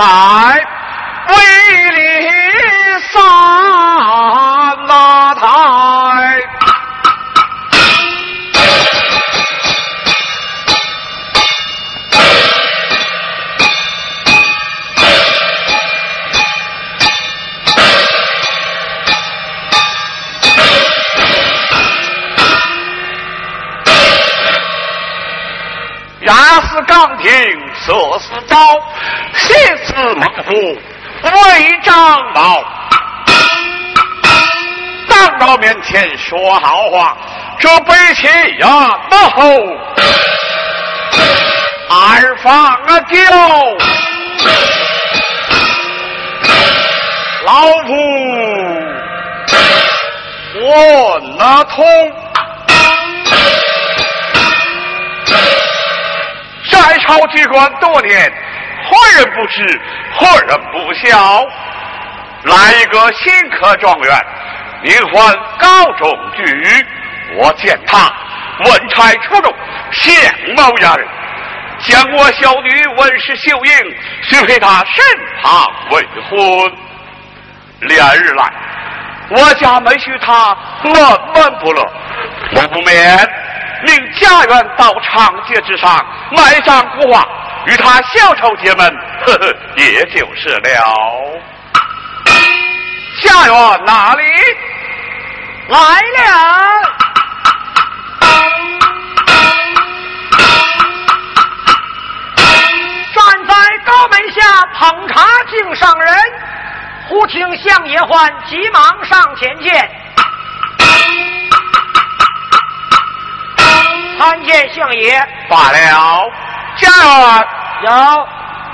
在，威力三那台。压死岗亭，射死刀，写死孟府为长老。长老面前说好话，这北齐呀，那后二房啊酒，老夫我那通。在朝机关多年，何人不知，何人不晓？来一个新科状元，名唤高中举。我见他文才出众，相貌雅人，将我小女文氏秀英许配他身旁未婚。连日来，我家没许他闷闷不乐，我不免。命家园到长街之上埋葬古画，与他小丑结盟，呵呵，也就是了。下院哪里来了？站在高门下捧茶敬上人，忽听相爷唤，急忙上前见。参见相爷。罢了，家园有。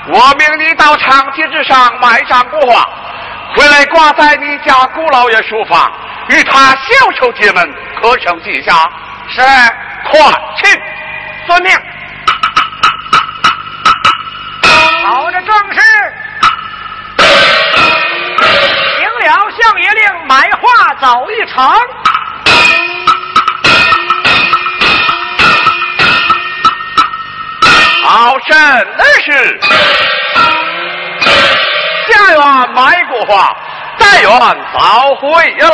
我命你到长街之上买张国画，回来挂在你家顾老爷书房，与他小仇结盟，可成记下？是，快去，遵命。好的，壮士。行了，相爷令买画走一程。好甚的是，家园买过花，但愿早回来。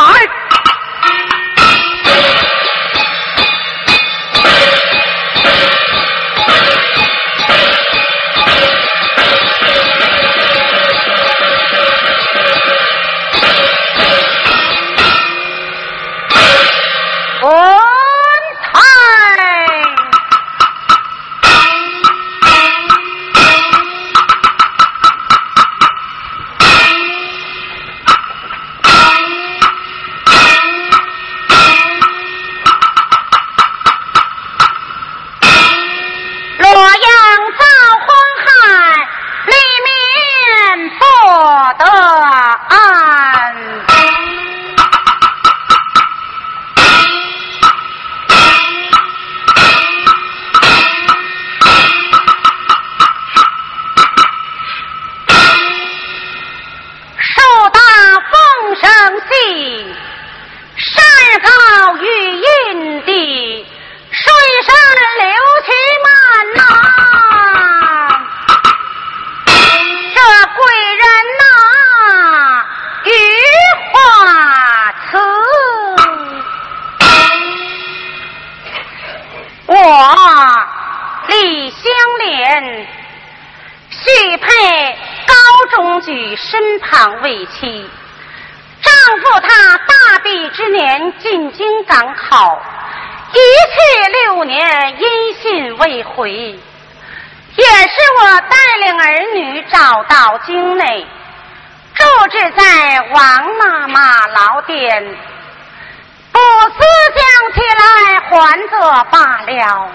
罢了。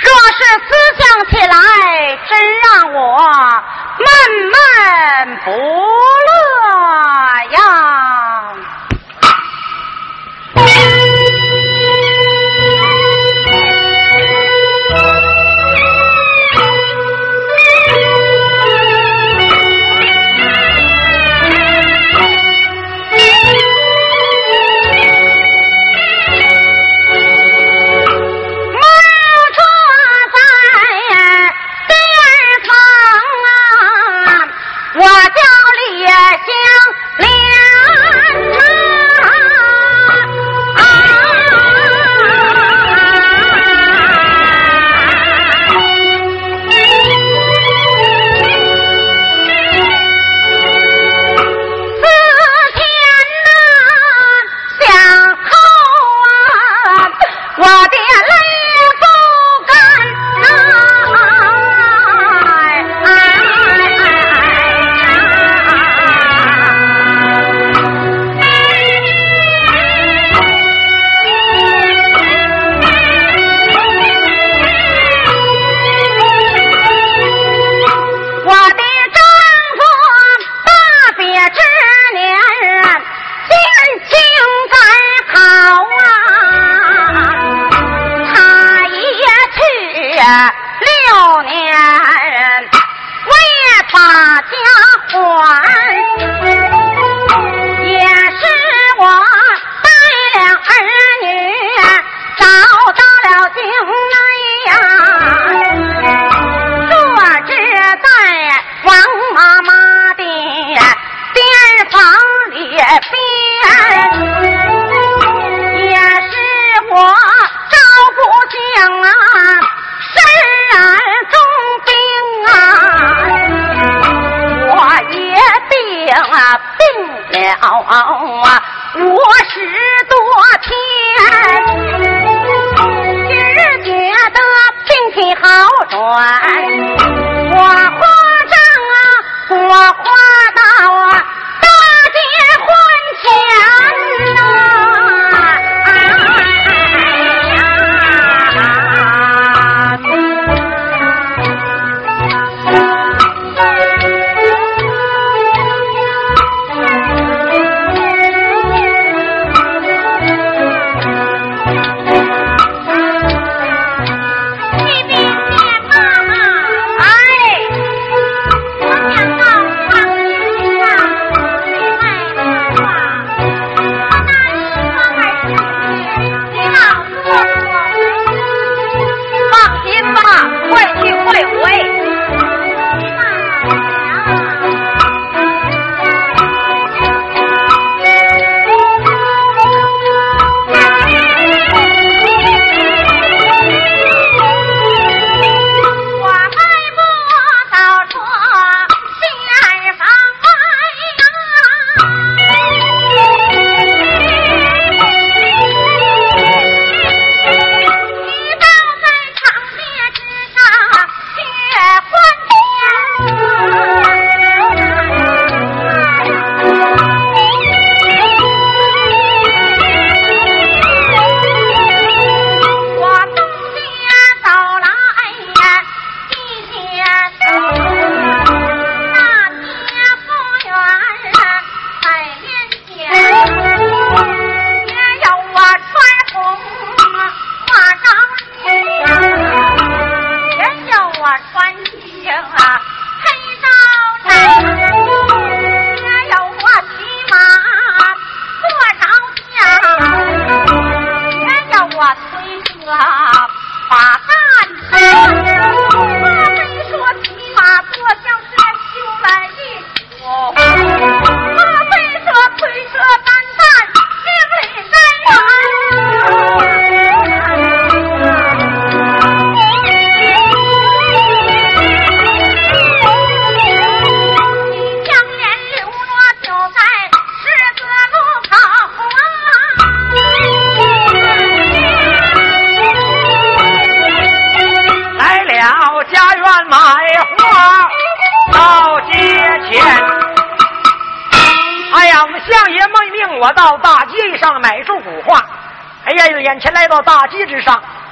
若是思想起来，真让我闷闷不乐呀。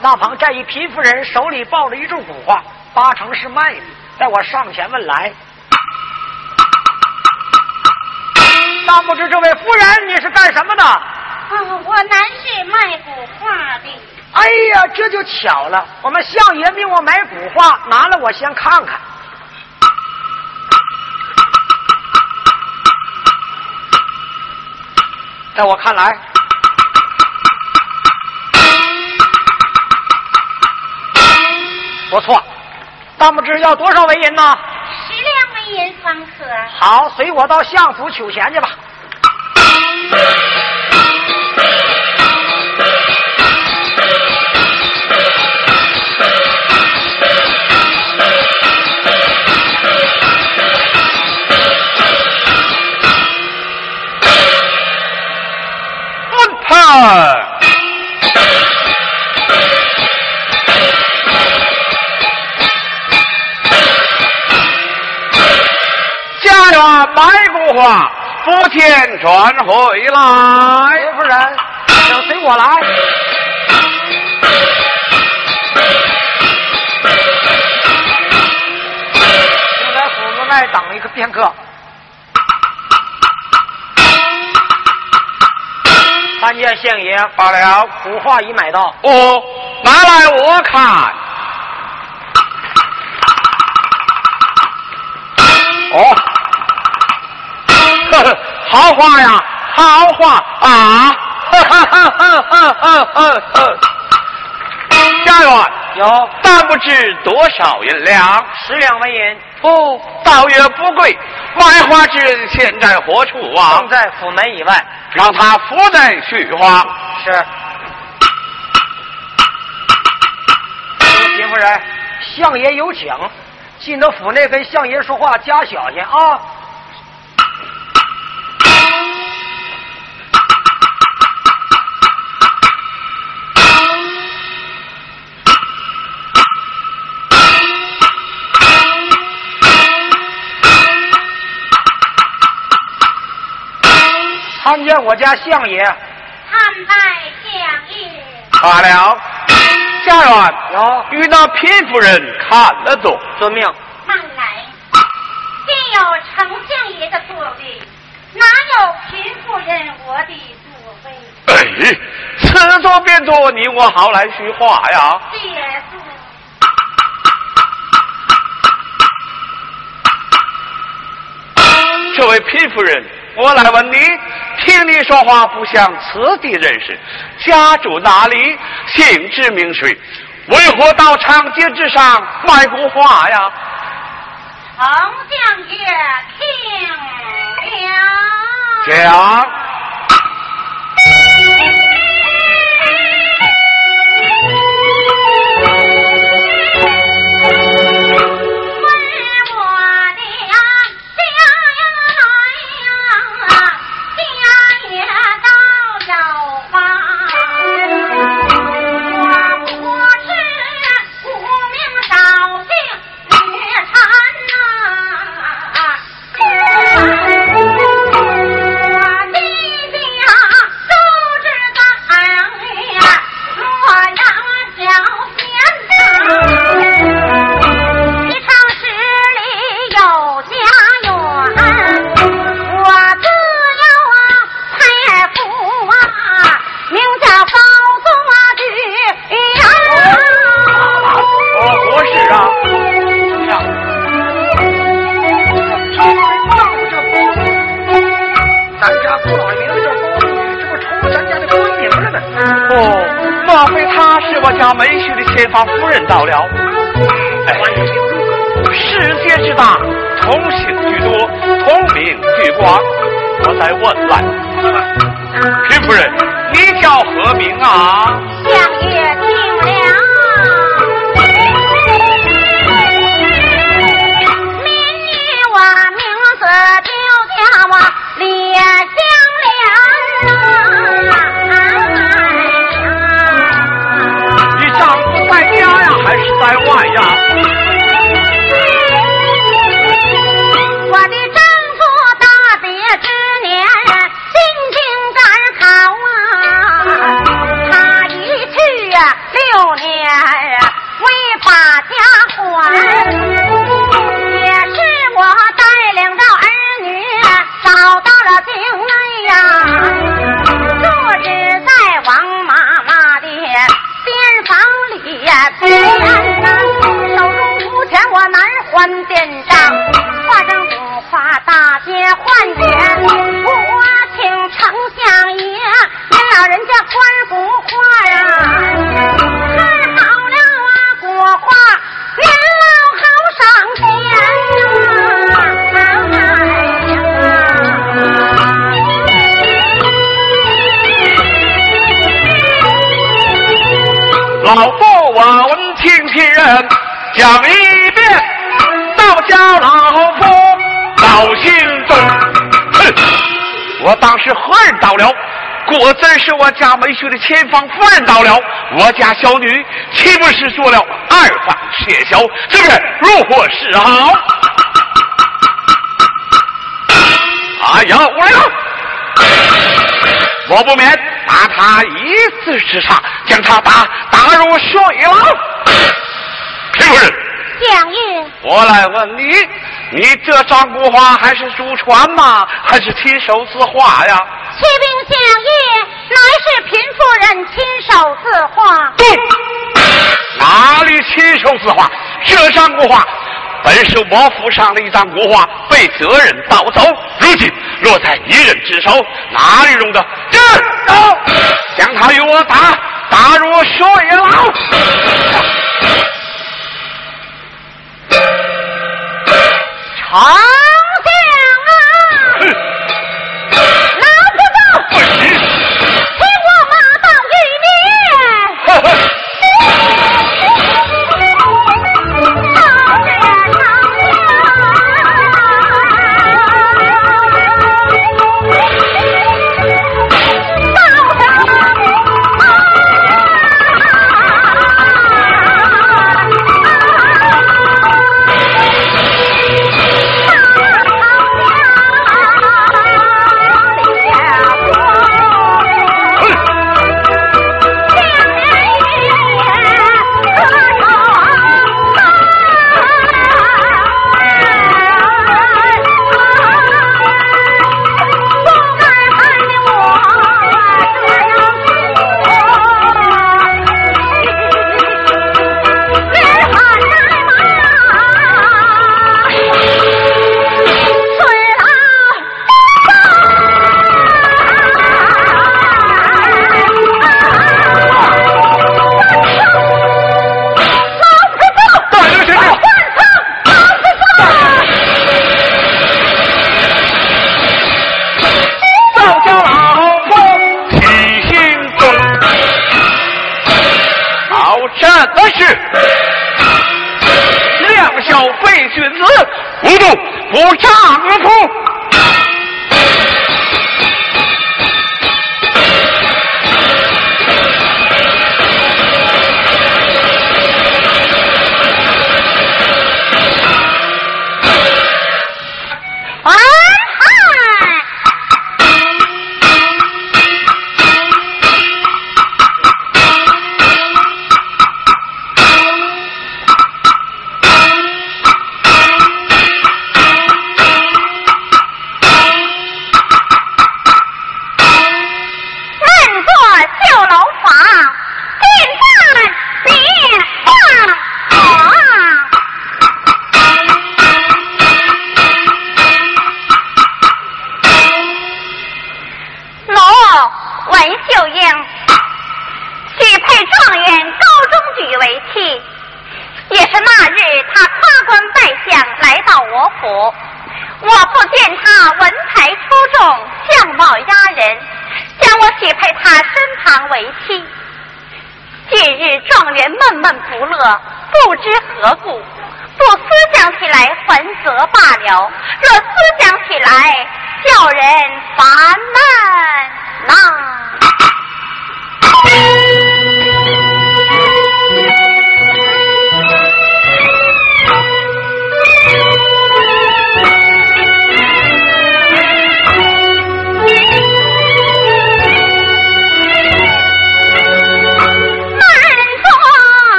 那旁站一贫妇人，手里抱着一柱古画，八成是卖的。待我上前问来，那不知这位夫人你是干什么的？啊，我乃是卖古画的。哎呀，这就巧了，我们相爷命我买古画，拿来我先看看。在我看来，不错，但不知要多少为银呢？十两为银方可。好，随我到相府取钱去吧。问话，福天传回来。夫人，要随我来。请来府门外等一个片刻。参见相爷，罢了。古画已买到。哦，拿来我看。哦，好话呀，好话啊！哈哈哈哈哈哈哈！家园有但不知多少银两？十两纹银，不，倒也不贵。卖花之人现在何处啊正？在府门以外。让他府内叙话。是。秦夫人，相爷有请，进到府内跟相爷说话，加小心啊！参见我家相爷。参拜相爷。罢了，家园有与那贫夫人看得懂。遵命。慢来，便有丞相爷的座位，哪有贫夫人我的座位？哎，此座便坐，你我好来叙话呀。谢座。这位贫夫人，我来问你，听你说话不像此地人士，家住哪里？姓之名谁？为何到长街之上卖过花呀？丞相爷听了。讲。讲一遍，倒叫老夫老心中。哼！我当时何人到了？果真是我家梅婿的前方夫人到了。我家小女岂不是做了二房谢小？是不是如何是好？哎呀，我来了！我不免打他一字之差，将他打打入水牢。相爷，我来问你，你这张古画还是祖传吗？还是亲手自画呀？启禀相爷，乃是贫妇人亲手自画。对，哪里亲手自画？这张古画本是我府上的一张古画，被责人盗走，如今落在一人之手，哪里容得？这，将他与我打打入水牢。啊。子，不动，不丈夫。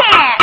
Yeah!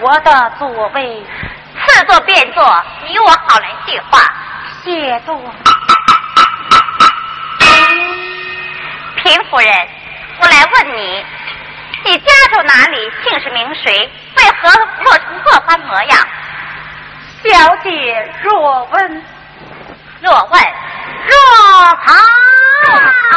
我的座位，次座便坐，你我好来叙话。谢座。平夫人，我来问你，你家住哪里？姓氏名谁？为何落成这般模样？小姐若问，若问，若谈，若谈。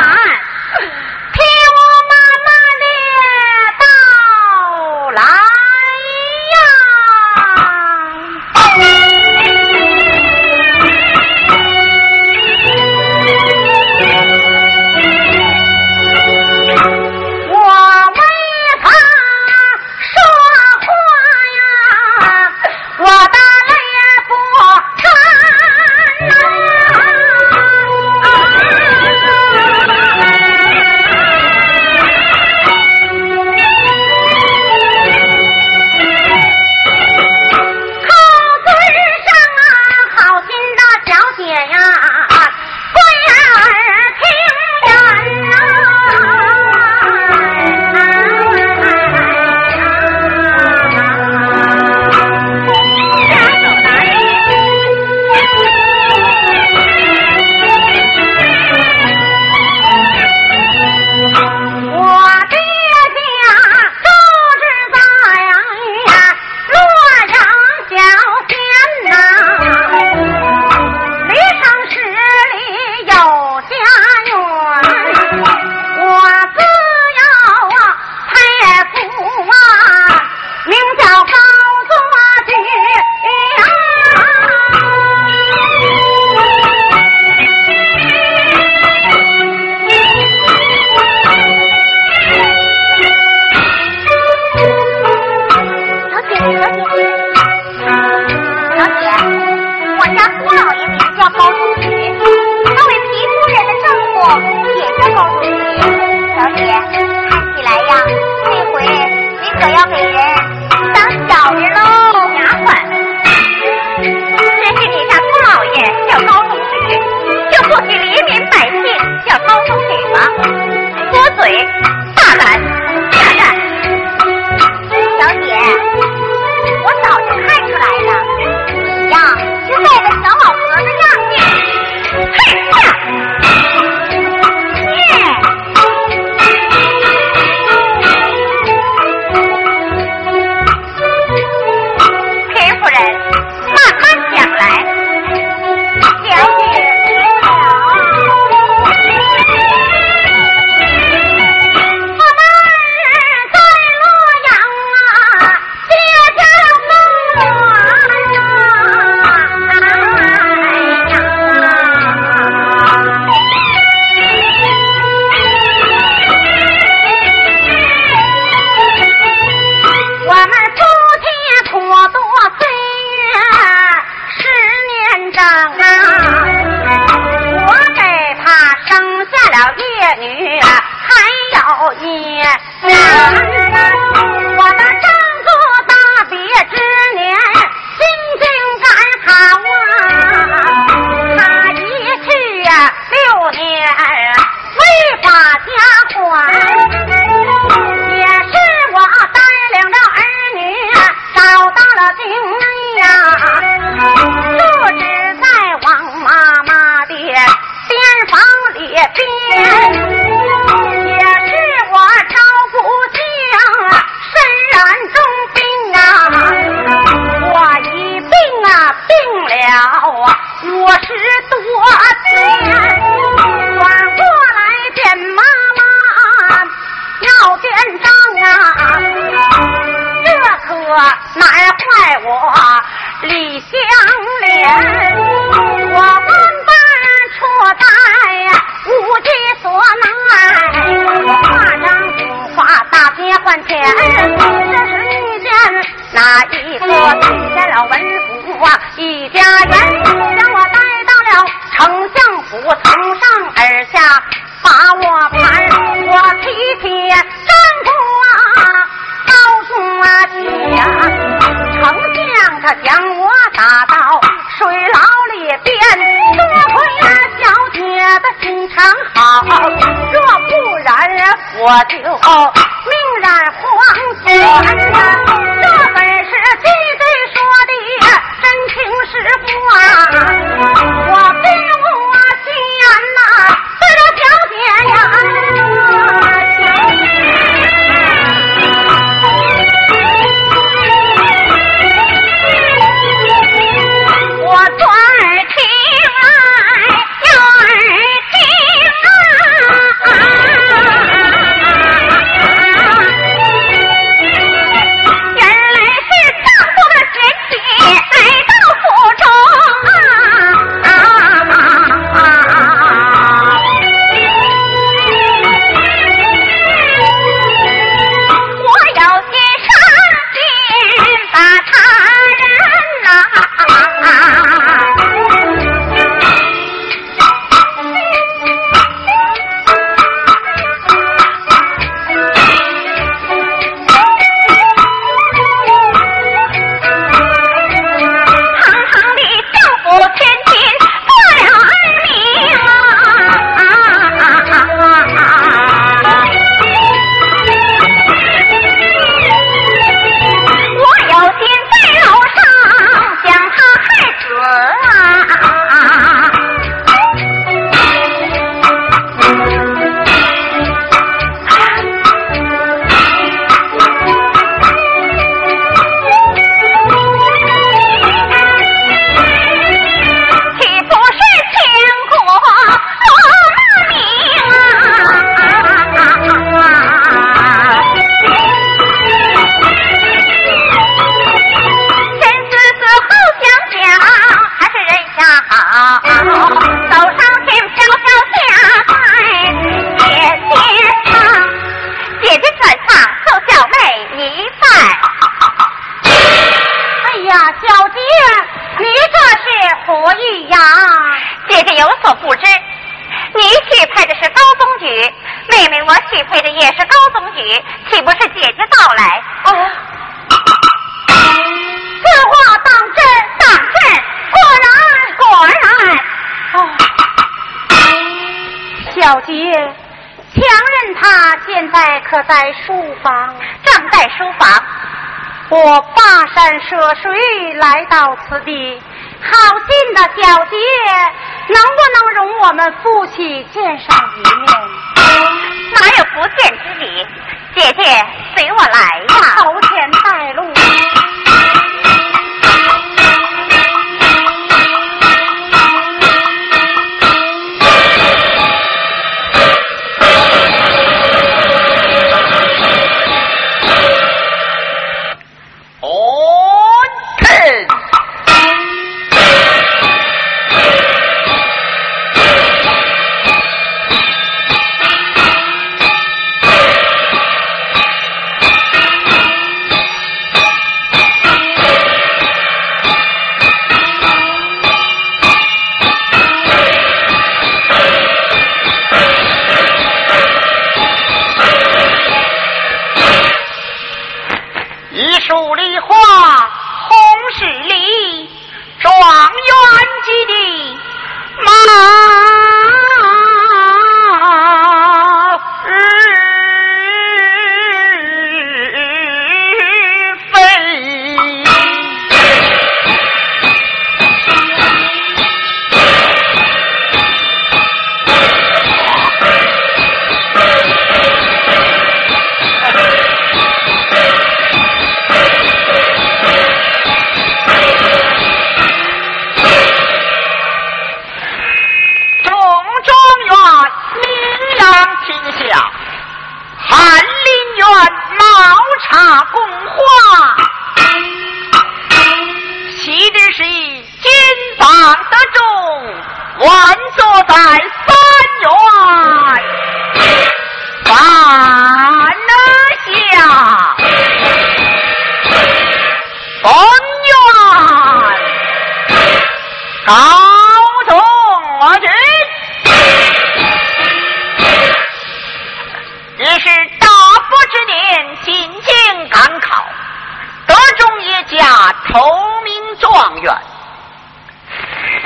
常好，若不然我就命染黄泉。舍谁来到此地，好心的小姐，能不能容我们夫妻见上一面？哪有不见之理，姐姐。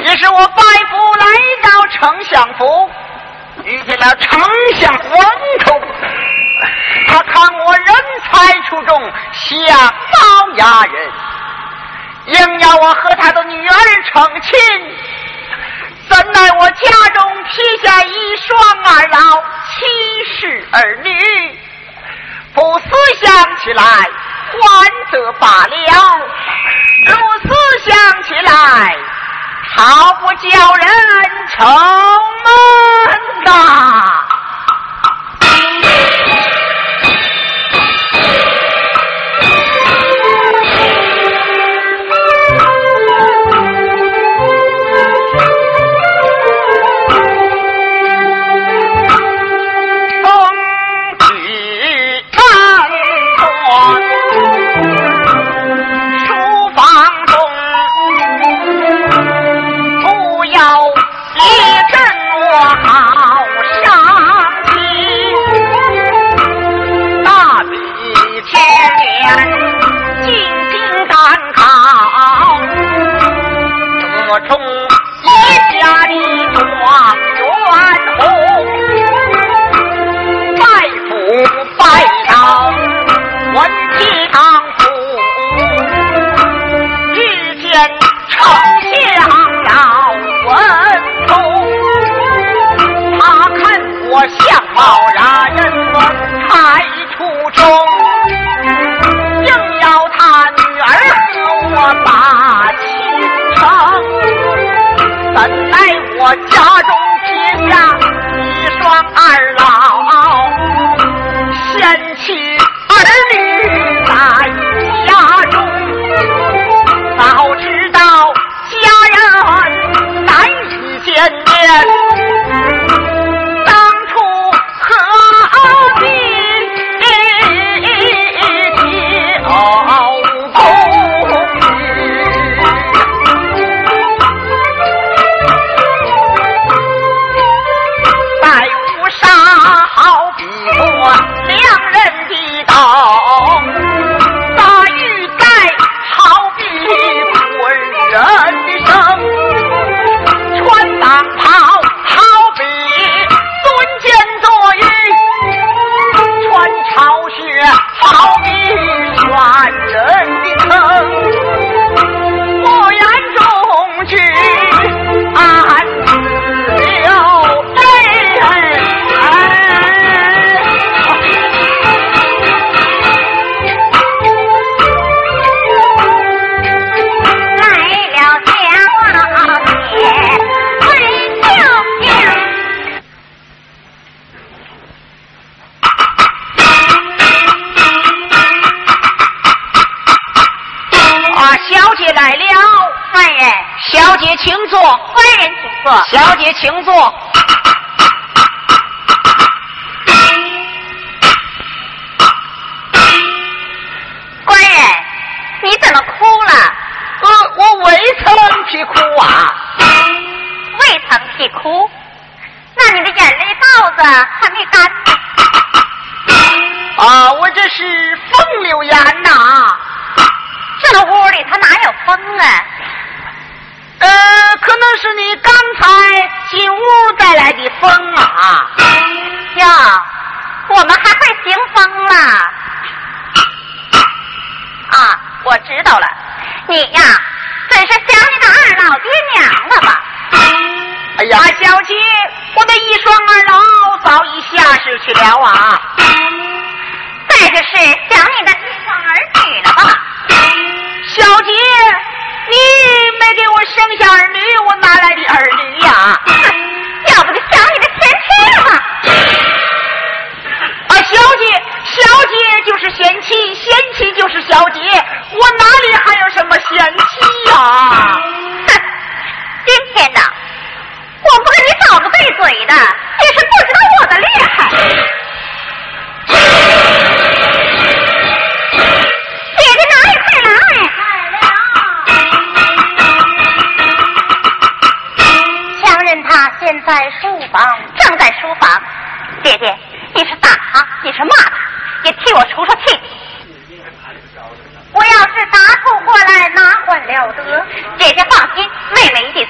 于是我拜服来到丞相府，遇见了丞相文通。他看我人才出众，想貌压人，硬要我和他的女儿成亲。怎奈我家中撇下一双儿，郎七世儿女。不思想起来，完则罢了；如思想起来，好不叫人愁闷呐。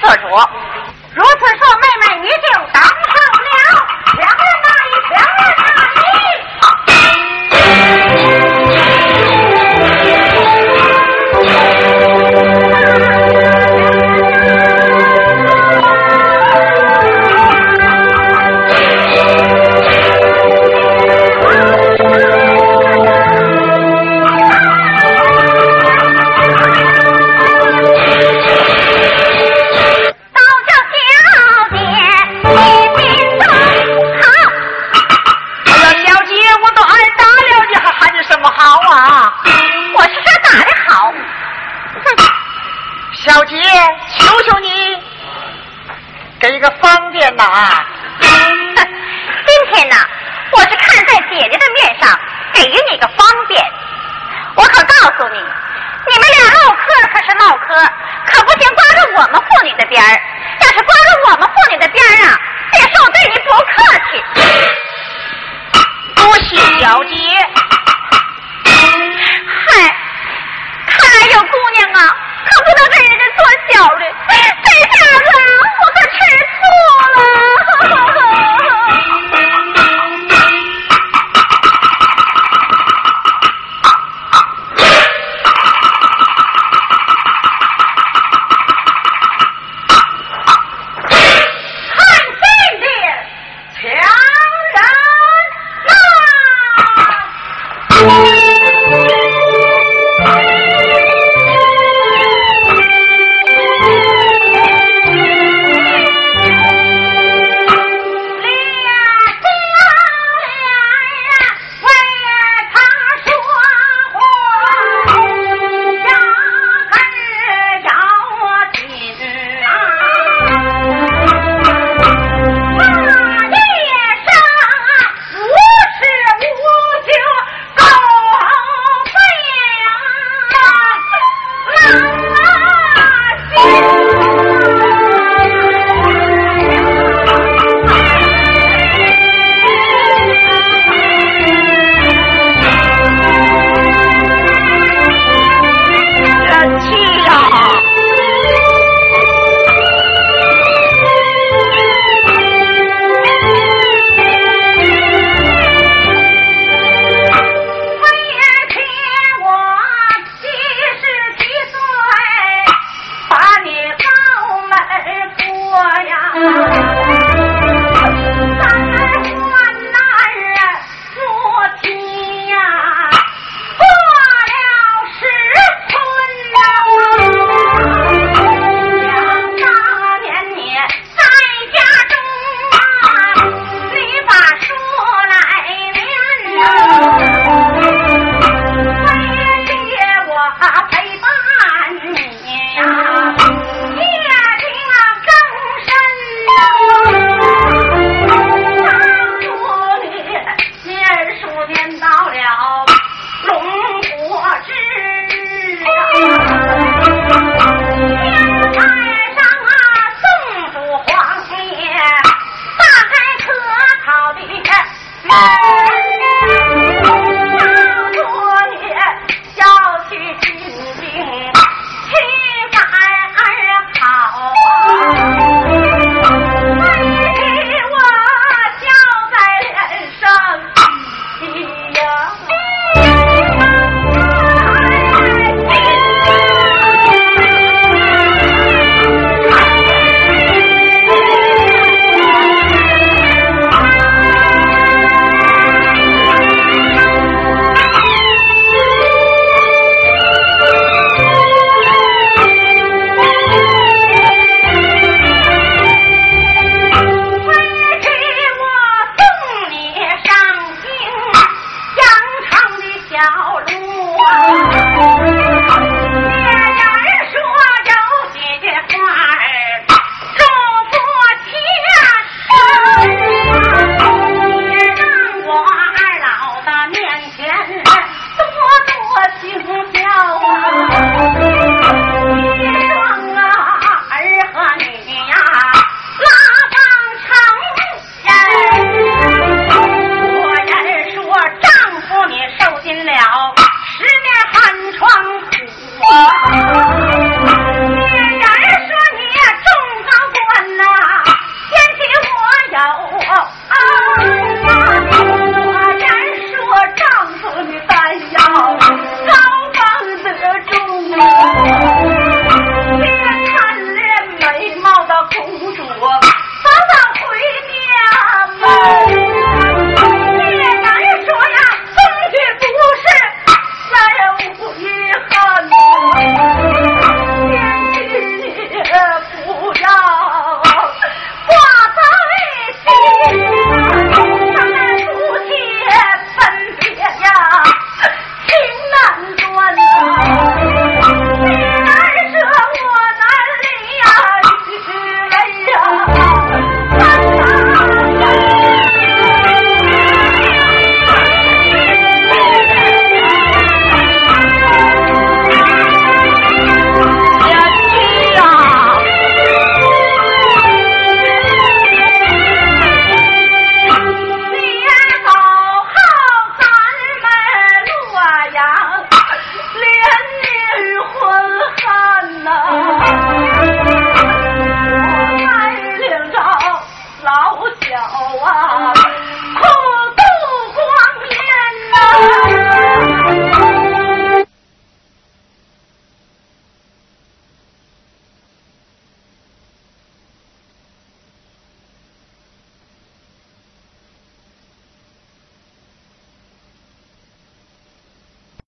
做主。如此说，妹妹你就当上了强人大义，强人